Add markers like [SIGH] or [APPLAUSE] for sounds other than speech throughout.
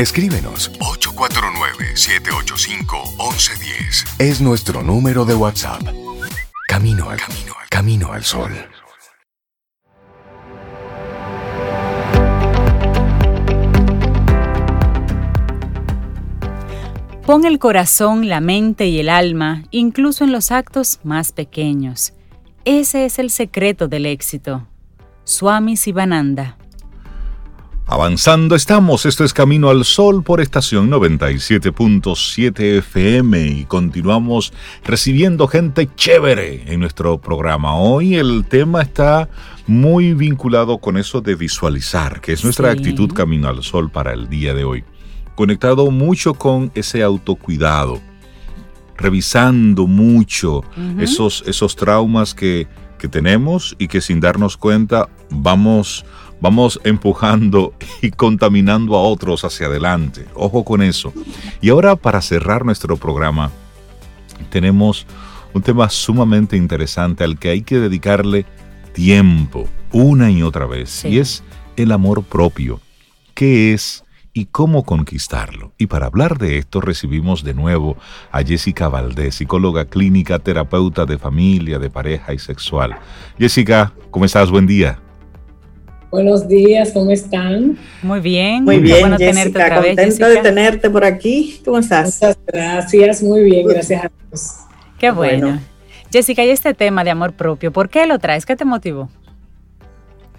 Escríbenos 849-785-1110. Es nuestro número de WhatsApp. Camino al camino, al camino al sol. Pon el corazón, la mente y el alma, incluso en los actos más pequeños. Ese es el secreto del éxito. Swami Sivananda. Avanzando estamos, esto es Camino al Sol por estación 97.7 FM y continuamos recibiendo gente chévere en nuestro programa. Hoy el tema está muy vinculado con eso de visualizar, que es nuestra actitud Camino al Sol para el día de hoy. Conectado mucho con ese autocuidado, revisando mucho esos, esos traumas que, que, tenemos y que sin darnos cuenta vamos, vamos empujando y contaminando a otros hacia adelante. Ojo con eso. Y ahora para cerrar nuestro programa, tenemos un tema sumamente interesante al que hay que dedicarle tiempo una y otra vez, y es el amor propio. ¿Qué es? y cómo conquistarlo. Y para hablar de esto recibimos de nuevo a Jessica Valdés, psicóloga clínica, terapeuta de familia, de pareja y sexual. Jessica, ¿cómo estás? Buen día. Buenos días, ¿cómo están? Muy bien, muy bien, bueno tenerte otra vez, contenta de tenerte por aquí. ¿Cómo estás? Muchas gracias, muy bien, gracias a Dios. Qué bueno. Jessica, y este tema de amor propio, ¿por qué lo traes? ¿Qué te motivó?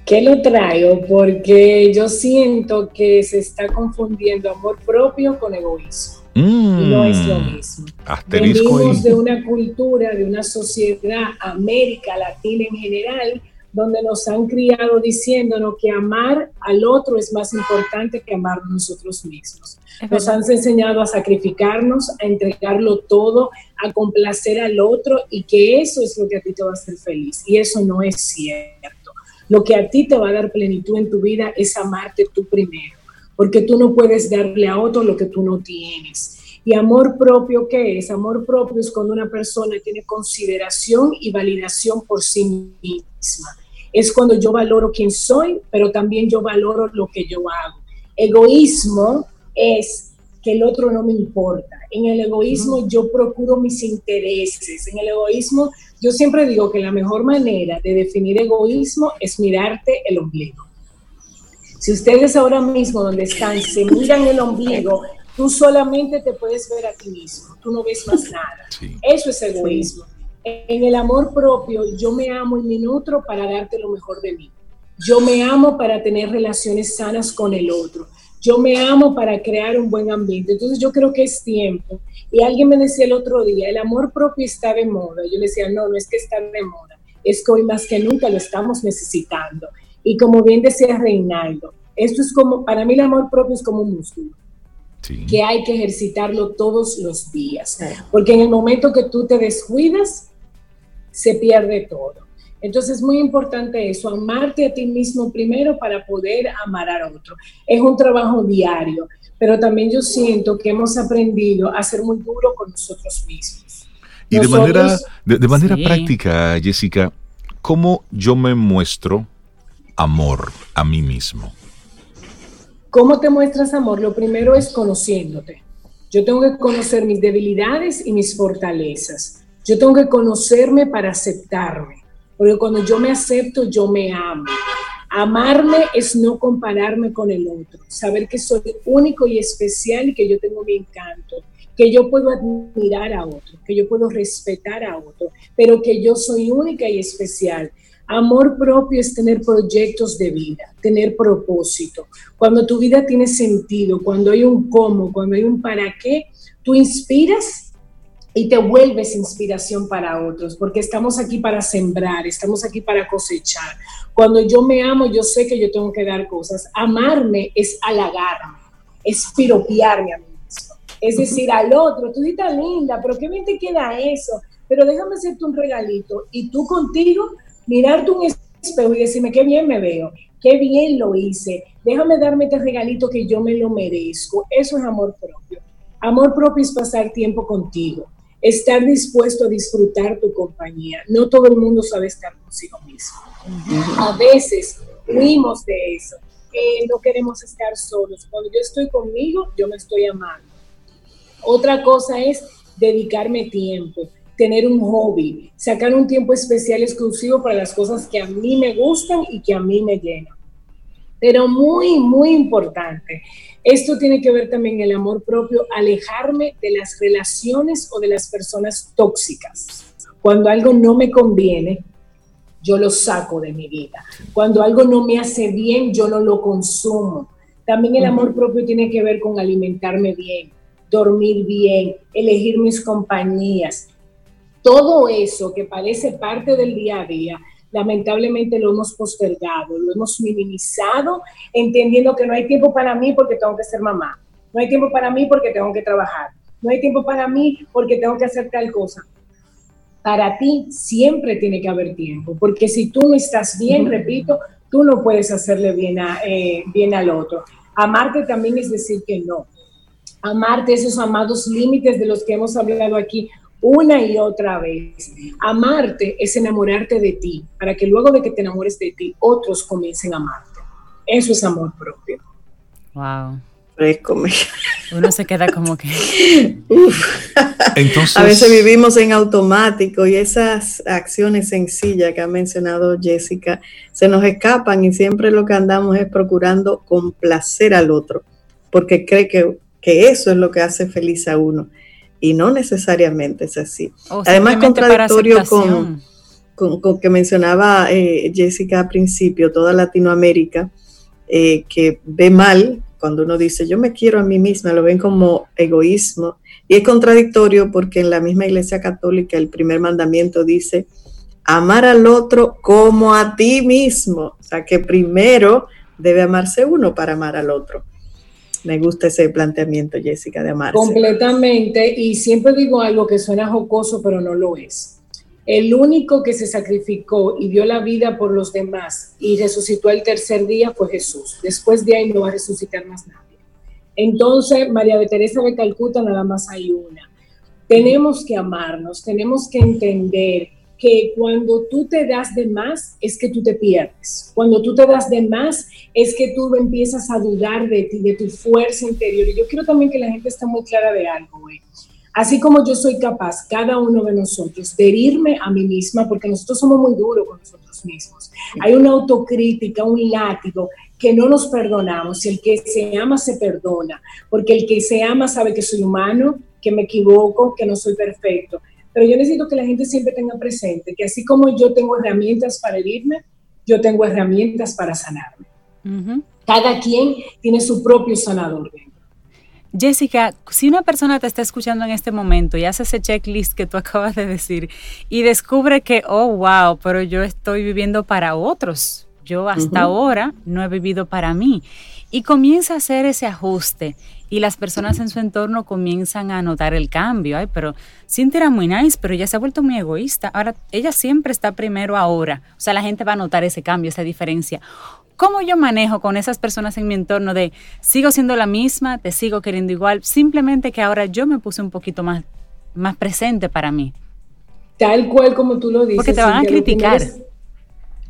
¿Qué lo traigo? Porque yo siento que se está confundiendo amor propio con egoísmo. no es lo mm. mismo. Venimos de una cultura, de una sociedad, América Latina en general, donde nos han criado diciéndonos que amar al otro es más importante que amar a nosotros mismos. Nos han enseñado a sacrificarnos, a entregarlo todo, a complacer al otro y que eso es lo que a ti te va a hacer feliz. Y eso no es cierto. Lo que a ti te va a dar plenitud en tu vida es amarte tú primero, porque tú no puedes darle a otro lo que tú no tienes. Y amor propio, ¿qué es? Amor propio es cuando una persona tiene consideración y validación por sí misma. Es cuando yo valoro quién soy, pero también yo valoro lo que yo hago. Egoísmo es que el otro no me importa. En el egoísmo yo procuro mis intereses. En el egoísmo yo siempre digo que la mejor manera de definir egoísmo es mirarte el ombligo. Si ustedes ahora mismo donde están se [LAUGHS] miran el ombligo, tú solamente te puedes ver a ti mismo, tú no ves más nada. Eso es egoísmo. En el amor propio, yo me amo y me nutro para darte lo mejor de mí. Yo me amo para tener relaciones sanas con el otro. Yo me amo para crear un buen ambiente. Entonces yo creo que es tiempo. Y alguien me decía el otro día, el amor propio está de moda. Yo le decía, no, no es que está de moda, es que hoy más que nunca lo estamos necesitando. Y como bien decía Reinaldo, esto es como, para mí el amor propio es como un músculo. que hay que ejercitarlo todos los días, porque en el momento que tú te descuidas, se pierde todo. Entonces es muy importante eso, amarte a ti mismo primero para poder amar a otro. Es un trabajo diario, pero también yo siento que hemos aprendido a ser muy duro con nosotros mismos. Y de manera, de, manera práctica, Jessica, ¿cómo yo me muestro amor a mí mismo? ¿Cómo te muestras amor? Lo primero es conociéndote. Yo tengo que conocer mis debilidades y mis fortalezas. Yo tengo que conocerme para aceptarme. Porque cuando yo me acepto, yo me amo. Amarme es no compararme con el otro, saber que soy único y especial y que yo tengo mi encanto, que yo puedo admirar a otro, que yo puedo respetar a otro, pero que yo soy única y especial. Amor propio es tener proyectos de vida, tener propósito. Cuando tu vida tiene sentido, cuando hay un cómo, cuando hay un para qué, tú inspiras y te vuelves inspiración para otros, porque estamos aquí para sembrar, estamos aquí para cosechar. Cuando yo me amo, yo sé que yo tengo que dar cosas. Amarme es halagarme, es piropearme a mí mismo. Es decir, al otro, tú estás linda, pero qué bien te queda eso, pero déjame hacerte un regalito. Y tú contigo, mirarte un espejo y decirme qué bien me veo, qué bien lo hice, déjame darme este regalito que yo me lo merezco. Eso es amor propio. Amor propio es pasar tiempo contigo estar dispuesto a disfrutar tu compañía. No todo el mundo sabe estar consigo mismo. A veces huimos de eso. eh, no queremos estar solos. Cuando yo estoy conmigo, yo me estoy amando. Otra cosa es dedicarme tiempo, tener un hobby, sacar un tiempo especial exclusivo para las cosas que a mí me gustan y que a mí me llenan. Pero muy, muy importante, esto tiene que ver también el amor propio, alejarme de las relaciones o de las personas tóxicas. Cuando algo no me conviene, yo lo saco de mi vida. Cuando algo no me hace bien, yo no lo consumo. También el amor propio tiene que ver con alimentarme bien, dormir bien, elegir mis compañías. Todo eso que parece parte del día a día, lamentablemente lo hemos postergado, lo hemos minimizado, entendiendo que no hay tiempo para mí porque tengo que ser mamá, no hay tiempo para mí porque tengo que trabajar, no hay tiempo para mí porque tengo que hacer tal cosa. Para ti siempre tiene que haber tiempo, porque si tú no estás bien, repito, tú no puedes hacerle bien, a, eh, bien al otro. Amarte también es decir que no. Amarte esos amados límites de los que hemos hablado aquí una y otra vez. Amarte es enamorarte de ti, para que luego de que te enamores de ti, otros comiencen a amarte. Eso es amor propio. Wow. Uno se queda como que. [LAUGHS] Entonces... A veces vivimos en automático y esas acciones sencillas que ha mencionado Jessica se nos escapan y siempre lo que andamos es procurando complacer al otro, porque cree que, que eso es lo que hace feliz a uno y no necesariamente es así. Además, contradictorio con, con, que mencionaba eh, Jessica al principio, toda Latinoamérica, eh, que ve mal cuando uno dice yo me quiero a mí misma, lo ven como egoísmo. Y es contradictorio porque en la misma Iglesia Católica el primer mandamiento dice amar al otro como a ti mismo. O sea que primero debe amarse uno para amar al otro. Me gusta ese planteamiento, Jessica, de amarse. Completamente. Y siempre digo algo que suena jocoso, pero no lo es. El único que se sacrificó y dio la vida por los demás y resucitó el tercer día fue Jesús. Después de ahí no va a resucitar más nadie. Entonces, María de Teresa de Calcuta nada más hay una. Tenemos que amarnos, tenemos que entender que cuando tú te das de más es que tú te pierdes. Cuando tú te das de más es que tú empiezas a dudar de ti, de tu fuerza interior. Y yo quiero también que la gente esté muy clara de algo, güey. Así como yo soy capaz, cada uno de nosotros, de herirme a mí misma, porque nosotros somos muy duros con nosotros mismos. Hay una autocrítica, un látigo que no nos perdonamos. Y el que se ama se perdona, porque el que se ama sabe que soy humano, que me equivoco, que no soy perfecto. Pero yo necesito que la gente siempre tenga presente que así como yo tengo herramientas para herirme, yo tengo herramientas para sanarme. Cada quien tiene su propio sanador. Jessica, si una persona te está escuchando en este momento y hace ese checklist que tú [LAUGHS] acabas de decir y descubre que, oh, wow, pero yo estoy viviendo para otros, yo hasta ahora no he vivido para mí, y comienza a hacer ese ajuste y las personas en su entorno comienzan a notar el cambio. Ay, pero Cintia era muy nice, pero ella se ha vuelto muy egoísta. Ahora, ella siempre está primero ahora. O sea, la gente va a notar ese cambio, esa diferencia. ¿Cómo yo manejo con esas personas en mi entorno de sigo siendo la misma, te sigo queriendo igual, simplemente que ahora yo me puse un poquito más, más presente para mí? Tal cual como tú lo dices. Porque te van a criticar.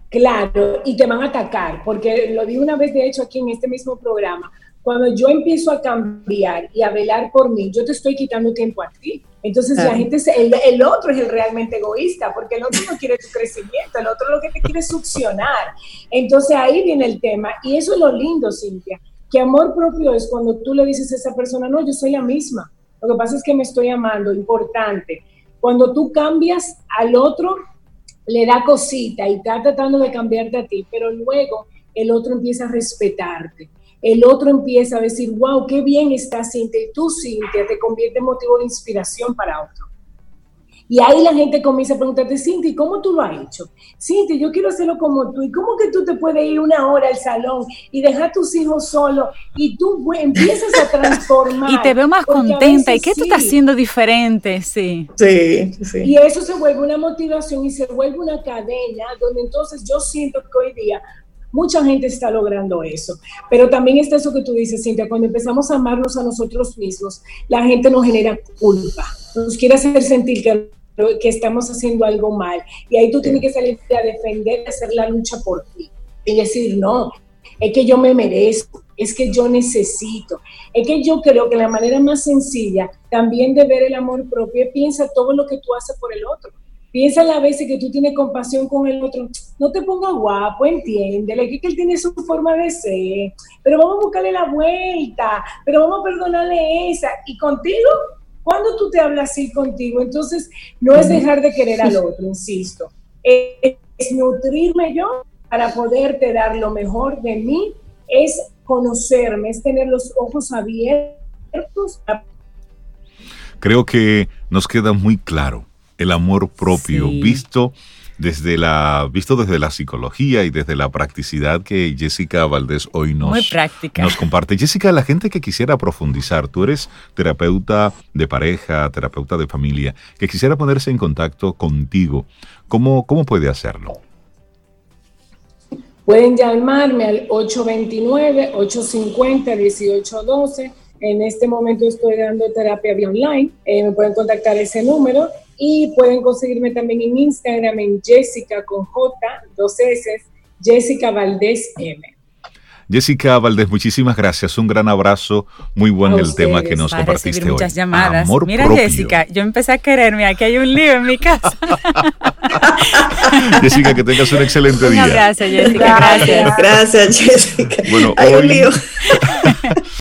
claro, y te van a atacar, porque lo di una vez de hecho aquí en este mismo programa. Cuando yo empiezo a cambiar y a velar por mí, yo te estoy quitando tiempo a ti. Entonces la gente, el, el, otro es el realmente egoísta, porque el otro no quiere tu crecimiento, el otro lo que te quiere succionar. Entonces ahí viene el tema. Y eso es lo lindo, Cintia, que amor propio es cuando tú le dices a esa persona, no, yo soy la misma. Lo que pasa es que me estoy amando, importante. Cuando tú cambias al otro, le da cosita y está tratando de cambiarte a ti, pero luego el otro empieza a respetarte el otro empieza a decir, wow, qué bien está Cintia, y tú, Cintia, te convierte en motivo de inspiración para otro. Y ahí la gente comienza a preguntarte, Cintia, ¿cómo tú lo has hecho? Cintia, yo quiero hacerlo como tú. ¿Y cómo que tú te puedes ir una hora al salón y dejar a tus hijos solos y tú empiezas a transformar? [LAUGHS] y te veo más contenta. ¿Y qué tú estás haciendo diferente? Sí. sí. Sí, Y eso se vuelve una motivación y se vuelve una cadena donde entonces yo siento que hoy día Mucha gente está logrando eso. Pero también está eso que tú dices, Cintia, cuando empezamos a amarnos a nosotros mismos, la gente nos genera culpa, nos quiere hacer sentir que, que estamos haciendo algo mal. Y ahí tú tienes que salir a defender, hacer la lucha por ti. Y decir, no, es que yo me merezco, es que yo necesito, es que yo creo que la manera más sencilla también de ver el amor propio es piensa todo lo que tú haces por el otro. Piensa a la veces que tú tienes compasión con el otro. No te pongas guapo, entiéndele que, él tiene su forma de ser, pero vamos a buscarle la vuelta, pero vamos a perdonarle esa. Y contigo, cuando tú te hablas así contigo, entonces no es dejar de querer al otro, insisto, es, nutrirme yo para poderte dar lo mejor de mí, es conocerme, es tener los ojos abiertos. Creo que nos queda muy claro el amor propio visto desde la visto desde la psicología y desde la practicidad que Jessica Valdés hoy nos, nos comparte. Jessica, la gente que quisiera profundizar, tú eres terapeuta de pareja, terapeuta de familia, que quisiera ponerse en contacto contigo, ¿cómo, cómo puede hacerlo? Pueden llamarme al 829-850-1812. En este momento estoy dando terapia vía online. Eh, me pueden contactar ese número y pueden conseguirme también en Instagram en Jessica con J, dos S, Jessica Valdés M. Jessica Valdés, muchísimas gracias. Un gran abrazo. Muy buen el tema que nos compartiste hoy. muchas llamadas. Mira, Jessica, yo empecé a quererme. Aquí hay un lío en mi casa. [LAUGHS] Jessica, que tengas un excelente día. Gracias, Jessica. Gracias. Gracias, Jessica. Bueno, hay un lío. [LAUGHS]